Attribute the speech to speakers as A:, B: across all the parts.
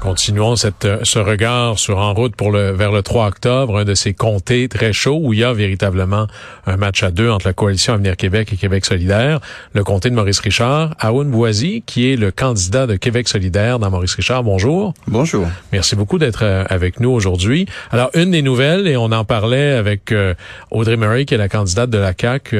A: Continuons cette, euh, ce regard sur en route pour le vers le 3 octobre, un de ces comtés très chauds où il y a véritablement un match à deux entre la coalition Avenir Québec et Québec solidaire. Le comté de Maurice Richard, Aoun Boisy, qui est le candidat de Québec solidaire dans Maurice Richard. Bonjour.
B: Bonjour.
A: Merci beaucoup d'être euh, avec nous aujourd'hui. Alors, une des nouvelles, et on en parlait avec euh, Audrey Murray, qui est la candidate de la CAQ,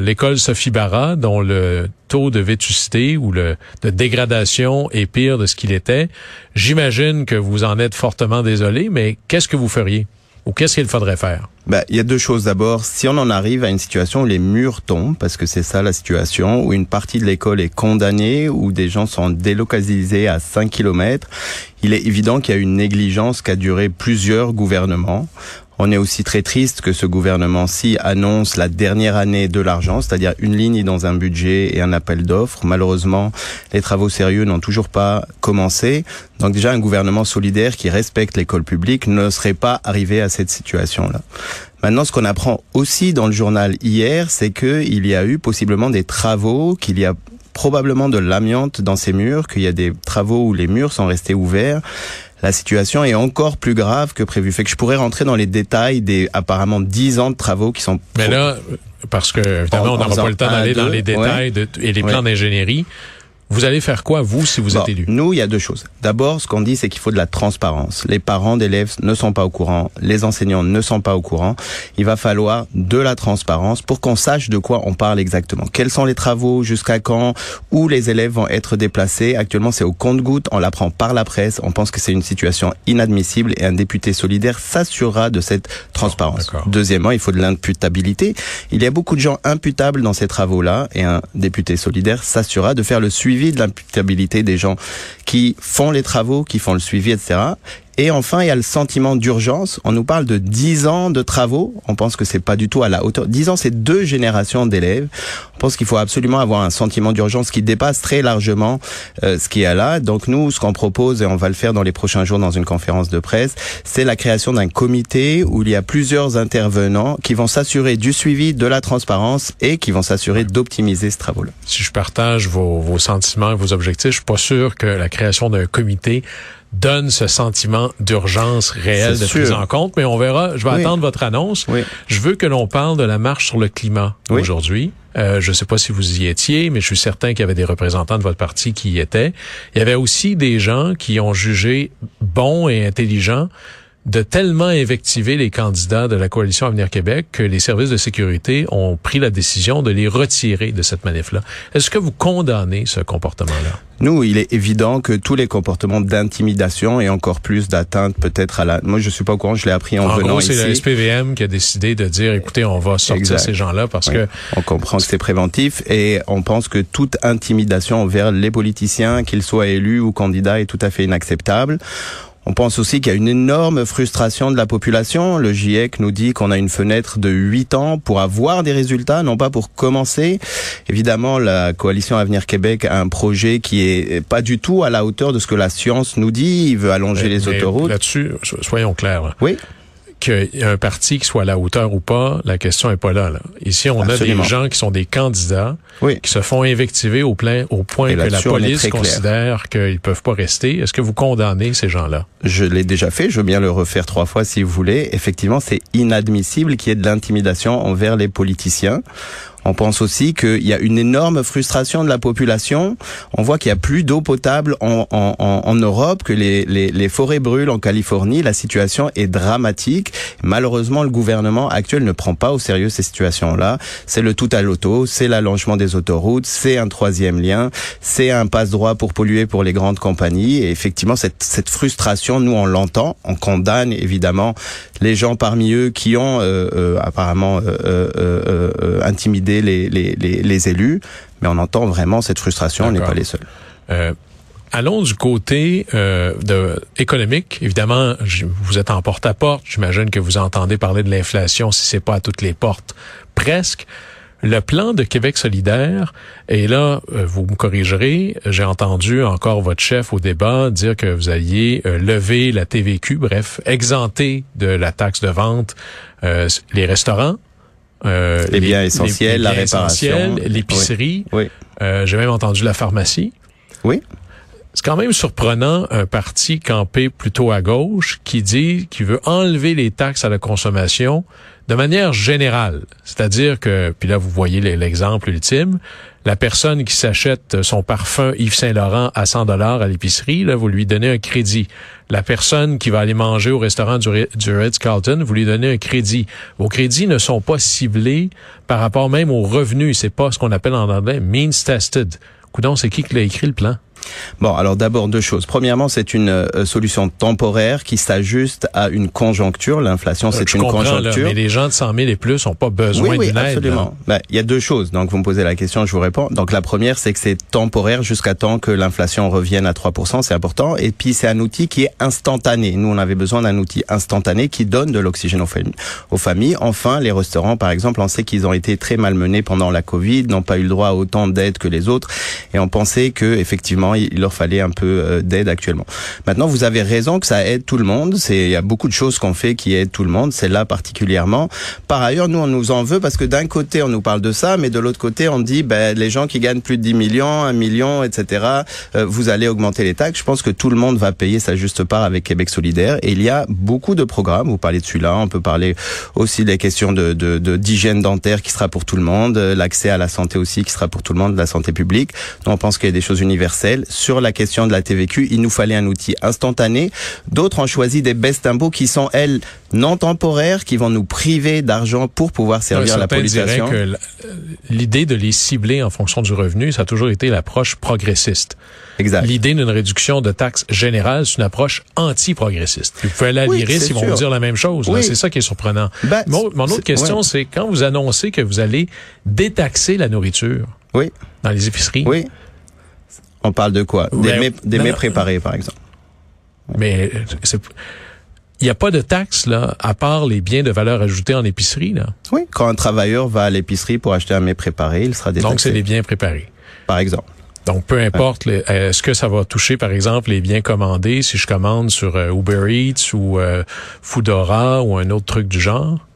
A: l'école Sophie Barra, dont le taux de vétusté ou le, de dégradation est pire de ce qu'il était. J'imagine que vous en êtes fortement désolé, mais qu'est-ce que vous feriez? Ou qu'est-ce qu'il faudrait faire?
B: Ben, il y a deux choses. D'abord, si on en arrive à une situation où les murs tombent, parce que c'est ça la situation, où une partie de l'école est condamnée, où des gens sont délocalisés à 5 kilomètres, il est évident qu'il y a une négligence qui a duré plusieurs gouvernements. On est aussi très triste que ce gouvernement-ci annonce la dernière année de l'argent, c'est-à-dire une ligne dans un budget et un appel d'offres. Malheureusement, les travaux sérieux n'ont toujours pas commencé. Donc déjà, un gouvernement solidaire qui respecte l'école publique ne serait pas arrivé à cette situation-là. Maintenant, ce qu'on apprend aussi dans le journal hier, c'est qu'il y a eu possiblement des travaux, qu'il y a probablement de l'amiante dans ces murs, qu'il y a des travaux où les murs sont restés ouverts la situation est encore plus grave que prévu. Fait que je pourrais rentrer dans les détails des apparemment dix ans de travaux qui sont.
A: Mais là, parce que évidemment, on n'aura pas le temps d'aller dans les détails et les plans d'ingénierie. Vous allez faire quoi, vous, si vous êtes élu?
B: Nous, il y a deux choses. D'abord, ce qu'on dit, c'est qu'il faut de la transparence. Les parents d'élèves ne sont pas au courant, les enseignants ne sont pas au courant. Il va falloir de la transparence pour qu'on sache de quoi on parle exactement. Quels sont les travaux, jusqu'à quand, où les élèves vont être déplacés. Actuellement, c'est au compte-goutte, on l'apprend par la presse. On pense que c'est une situation inadmissible et un député solidaire s'assurera de cette transparence. Deuxièmement, il faut de l'imputabilité. Il y a beaucoup de gens imputables dans ces travaux-là et un député solidaire s'assurera de faire le suivi de l'imputabilité des gens qui font les travaux, qui font le suivi, etc. Et enfin, il y a le sentiment d'urgence. On nous parle de 10 ans de travaux. On pense que c'est pas du tout à la hauteur. 10 ans, c'est deux générations d'élèves. On pense qu'il faut absolument avoir un sentiment d'urgence qui dépasse très largement euh, ce qui est là. Donc nous, ce qu'on propose, et on va le faire dans les prochains jours dans une conférence de presse, c'est la création d'un comité où il y a plusieurs intervenants qui vont s'assurer du suivi, de la transparence et qui vont s'assurer d'optimiser ce travaux-là.
A: Si je partage vos, vos sentiments, vos objectifs, je suis pas sûr que la création d'un comité donne ce sentiment d'urgence réelle de prise en compte. Mais on verra. Je vais attendre votre annonce. Je veux que l'on parle de la marche sur le climat aujourd'hui. Euh, je ne sais pas si vous y étiez, mais je suis certain qu'il y avait des représentants de votre parti qui y étaient. Il y avait aussi des gens qui ont jugé bon et intelligent de tellement invectiver les candidats de la coalition Avenir Québec que les services de sécurité ont pris la décision de les retirer de cette manif-là. Est-ce que vous condamnez ce comportement-là?
B: Nous, il est évident que tous les comportements d'intimidation et encore plus d'atteinte peut-être à la... Moi, je suis pas au courant, je l'ai appris en,
A: en
B: venant
A: gros, c'est la SPVM qui a décidé de dire, écoutez, on va sortir ces gens-là parce que...
B: On comprend que c'est préventif et on pense que toute intimidation envers les politiciens, qu'ils soient élus ou candidats, est tout à fait inacceptable. On pense aussi qu'il y a une énorme frustration de la population. Le GIEC nous dit qu'on a une fenêtre de 8 ans pour avoir des résultats, non pas pour commencer. Évidemment, la coalition Avenir Québec a un projet qui est pas du tout à la hauteur de ce que la science nous dit. Il veut allonger les autoroutes.
A: Là-dessus, soyons clairs.
B: Oui
A: qu'il y a un parti qui soit à la hauteur ou pas, la question est pas là. là. Ici, on a des gens qui sont des candidats qui se font invectiver au, plein, au point que la police considère qu'ils peuvent pas rester. Est-ce que vous condamnez ces gens-là?
B: Je l'ai déjà fait. Je veux bien le refaire trois fois si vous voulez. Effectivement, c'est inadmissible qu'il y ait de l'intimidation envers les politiciens. On pense aussi qu'il y a une énorme frustration de la population. On voit qu'il y a plus d'eau potable en, en, en, Europe, que les, les, les, forêts brûlent en Californie. La situation est dramatique. Malheureusement, le gouvernement actuel ne prend pas au sérieux ces situations-là. C'est le tout à l'auto, c'est l'allongement des autoroutes, c'est un troisième lien, c'est un passe-droit pour polluer pour les grandes compagnies. Et effectivement, cette, cette frustration, nous, on l'entend. On condamne évidemment les gens parmi eux qui ont euh, euh, apparemment euh, euh intimidé les, les, les, élus, mais on entend vraiment cette frustration, on n'est pas les seuls.
A: Euh, allons du côté euh, de, économique. Évidemment, vous êtes en porte-à-porte. J'imagine que vous entendez parler de l'inflation, si c'est pas à toutes les portes, presque. Le plan de Québec solidaire, et là, euh, vous me corrigerez, j'ai entendu encore votre chef au débat dire que vous alliez euh, lever la TVQ, bref, exempter de la taxe de vente euh, les restaurants,
B: les, biens essentiels, la réparation,
A: l'épicerie. Oui. j'ai même entendu la pharmacie.
B: Oui.
A: C'est quand même surprenant un parti campé plutôt à gauche qui dit qu'il veut enlever les taxes à la consommation de manière générale. C'est-à-dire que, puis là vous voyez l'exemple ultime, la personne qui s'achète son parfum Yves Saint Laurent à 100 dollars à l'épicerie, là vous lui donnez un crédit. La personne qui va aller manger au restaurant du, du Ritz Carlton, vous lui donnez un crédit. Vos crédits ne sont pas ciblés par rapport même aux revenus. C'est pas ce qu'on appelle en anglais means tested. Coudon, c'est qui qui l'a écrit le plan?
B: Bon, alors d'abord deux choses. Premièrement, c'est une euh, solution temporaire qui s'ajuste à une conjoncture. L'inflation, c'est une conjoncture.
A: mais les gens de 100 000 et plus n'ont pas besoin
B: oui, oui,
A: d'une
B: absolument. Ben, il y a deux choses. Donc, vous me posez la question, je vous réponds. Donc, la première, c'est que c'est temporaire jusqu'à temps que l'inflation revienne à 3%. C'est important. Et puis, c'est un outil qui est instantané. Nous, on avait besoin d'un outil instantané qui donne de l'oxygène aux familles. aux familles. Enfin, les restaurants, par exemple, on sait qu'ils ont été très malmenés pendant la Covid, n'ont pas eu le droit à autant d'aide que les autres. Et on pensait que, effectivement, il leur fallait un peu euh, d'aide actuellement. Maintenant, vous avez raison que ça aide tout le monde. C'est il y a beaucoup de choses qu'on fait qui aident tout le monde. C'est là particulièrement. Par ailleurs, nous on nous en veut parce que d'un côté on nous parle de ça, mais de l'autre côté on dit ben les gens qui gagnent plus de 10 millions, 1 million, etc. Euh, vous allez augmenter les taxes. Je pense que tout le monde va payer sa juste part avec Québec solidaire. Et il y a beaucoup de programmes. Vous parlez de celui-là. On peut parler aussi des questions de d'hygiène dentaire qui sera pour tout le monde, l'accès à la santé aussi qui sera pour tout le monde, la santé publique. Donc, on pense qu'il y a des choses universelles sur la question de la TVQ. Il nous fallait un outil instantané. D'autres ont choisi des baisses d'impôts qui sont elles non temporaires, qui vont nous priver d'argent pour pouvoir servir la population.
A: que l'idée de les cibler en fonction du revenu, ça a toujours été l'approche progressiste.
B: Exact.
A: L'idée d'une réduction de taxes générale, c'est une approche anti-progressiste. Vous pouvez aller à l'IRIS, ils vont vous dire la même chose. C'est ça qui est surprenant. Ben, mon, autre question, c'est quand vous annoncez que vous allez détaxer la nourriture
B: oui.
A: dans les épiceries.
B: Oui. On parle de quoi? Des, mets, des mets préparés, par exemple.
A: Mais il n'y a pas de taxe là, à part les biens de valeur ajoutée en épicerie là.
B: Oui, quand un travailleur va à l'épicerie pour acheter un mets préparé, il sera détaxé.
A: Donc c'est les biens préparés.
B: Par exemple.
A: Donc, peu importe, est-ce que ça va toucher, par exemple, les biens commandés si je commande sur euh, Uber Eats ou euh, Foodora ou un autre truc du genre?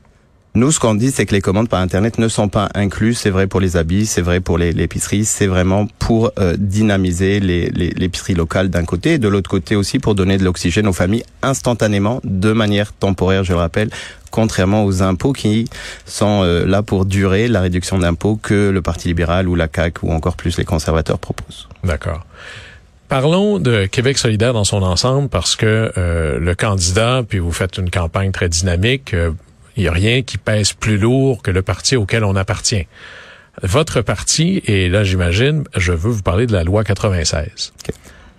B: Nous, ce qu'on dit, c'est que les commandes par Internet ne sont pas incluses. C'est vrai pour les habits, c'est vrai pour l'épicerie. C'est vraiment pour euh, dynamiser l'épicerie locale d'un côté et de l'autre côté aussi pour donner de l'oxygène aux familles instantanément, de manière temporaire, je le rappelle, contrairement aux impôts qui sont euh, là pour durer, la réduction d'impôts que le Parti libéral ou la CAQ ou encore plus les conservateurs proposent.
A: D'accord. Parlons de Québec solidaire dans son ensemble parce que euh, le candidat, puis vous faites une campagne très dynamique, il n'y a rien qui pèse plus lourd que le parti auquel on appartient. Votre parti, et là j'imagine, je veux vous parler de la loi 96.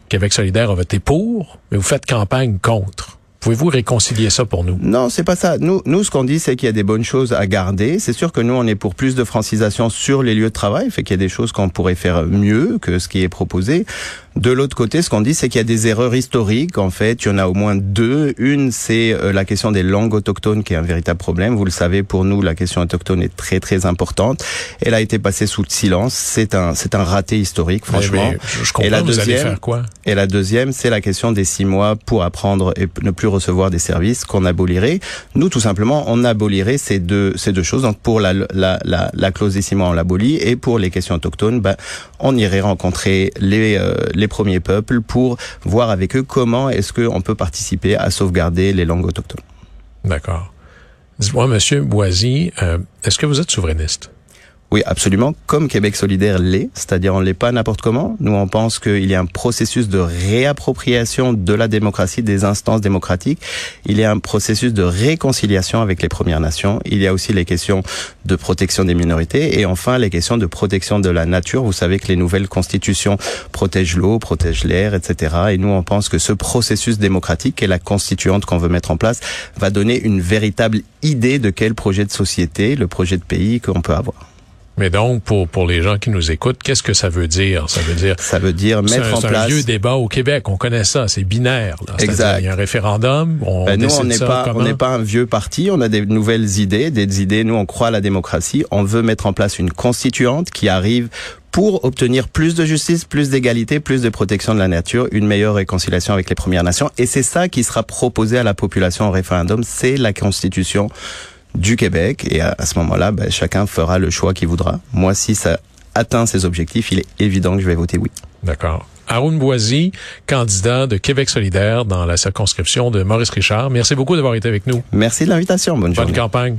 A: Québec solidaire a voté pour, mais vous faites campagne contre. Pouvez-vous réconcilier ça pour nous?
B: Non, c'est pas ça. Nous, nous, ce qu'on dit, c'est qu'il y a des bonnes choses à garder. C'est sûr que nous, on est pour plus de francisation sur les lieux de travail, fait qu'il y a des choses qu'on pourrait faire mieux que ce qui est proposé. De l'autre côté, ce qu'on dit, c'est qu'il y a des erreurs historiques. En fait, il y en a au moins deux. Une, c'est euh, la question des langues autochtones, qui est un véritable problème. Vous le savez, pour nous, la question autochtone est très très importante. Elle a été passée sous le silence. C'est un c'est un raté historique, franchement.
A: je comprends, et la deuxième, faire quoi?
B: Et la deuxième, c'est la question des six mois pour apprendre et ne plus recevoir des services qu'on abolirait. Nous, tout simplement, on abolirait ces deux ces deux choses. Donc, pour la la la, la clause des mois, on l'abolit, et pour les questions autochtones, ben, on irait rencontrer les, euh, les premiers peuples pour voir avec eux comment est-ce qu'on peut participer à sauvegarder les langues autochtones.
A: D'accord. Dis-moi, Monsieur Boisy, euh, est-ce que vous êtes souverainiste?
B: Oui, absolument, comme Québec solidaire l'est, c'est-à-dire on l'est pas n'importe comment. Nous, on pense qu'il y a un processus de réappropriation de la démocratie, des instances démocratiques. Il y a un processus de réconciliation avec les Premières Nations. Il y a aussi les questions de protection des minorités et enfin les questions de protection de la nature. Vous savez que les nouvelles constitutions protègent l'eau, protègent l'air, etc. Et nous, on pense que ce processus démocratique et la constituante qu'on veut mettre en place va donner une véritable idée de quel projet de société, le projet de pays qu'on peut avoir.
A: Mais donc, pour, pour les gens qui nous écoutent, qu'est-ce que ça veut dire? Ça veut dire...
B: Ça veut dire mettre en place... C'est un
A: vieux débat au Québec, on connaît ça, c'est binaire.
B: Exact.
A: Il y a un référendum, on
B: ben, Nous, on n'est
A: pas,
B: on n'est pas un vieux parti, on a des nouvelles idées, des idées, nous on croit à la démocratie, on veut mettre en place une constituante qui arrive pour obtenir plus de justice, plus d'égalité, plus de protection de la nature, une meilleure réconciliation avec les Premières Nations. Et c'est ça qui sera proposé à la population au référendum, c'est la constitution du Québec. Et à, ce moment-là, ben, chacun fera le choix qu'il voudra. Moi, si ça atteint ses objectifs, il est évident que je vais voter oui.
A: D'accord. Arun Boisy, candidat de Québec solidaire dans la circonscription de Maurice Richard. Merci beaucoup d'avoir été avec nous.
B: Merci de l'invitation. Bonne,
A: Bonne campagne.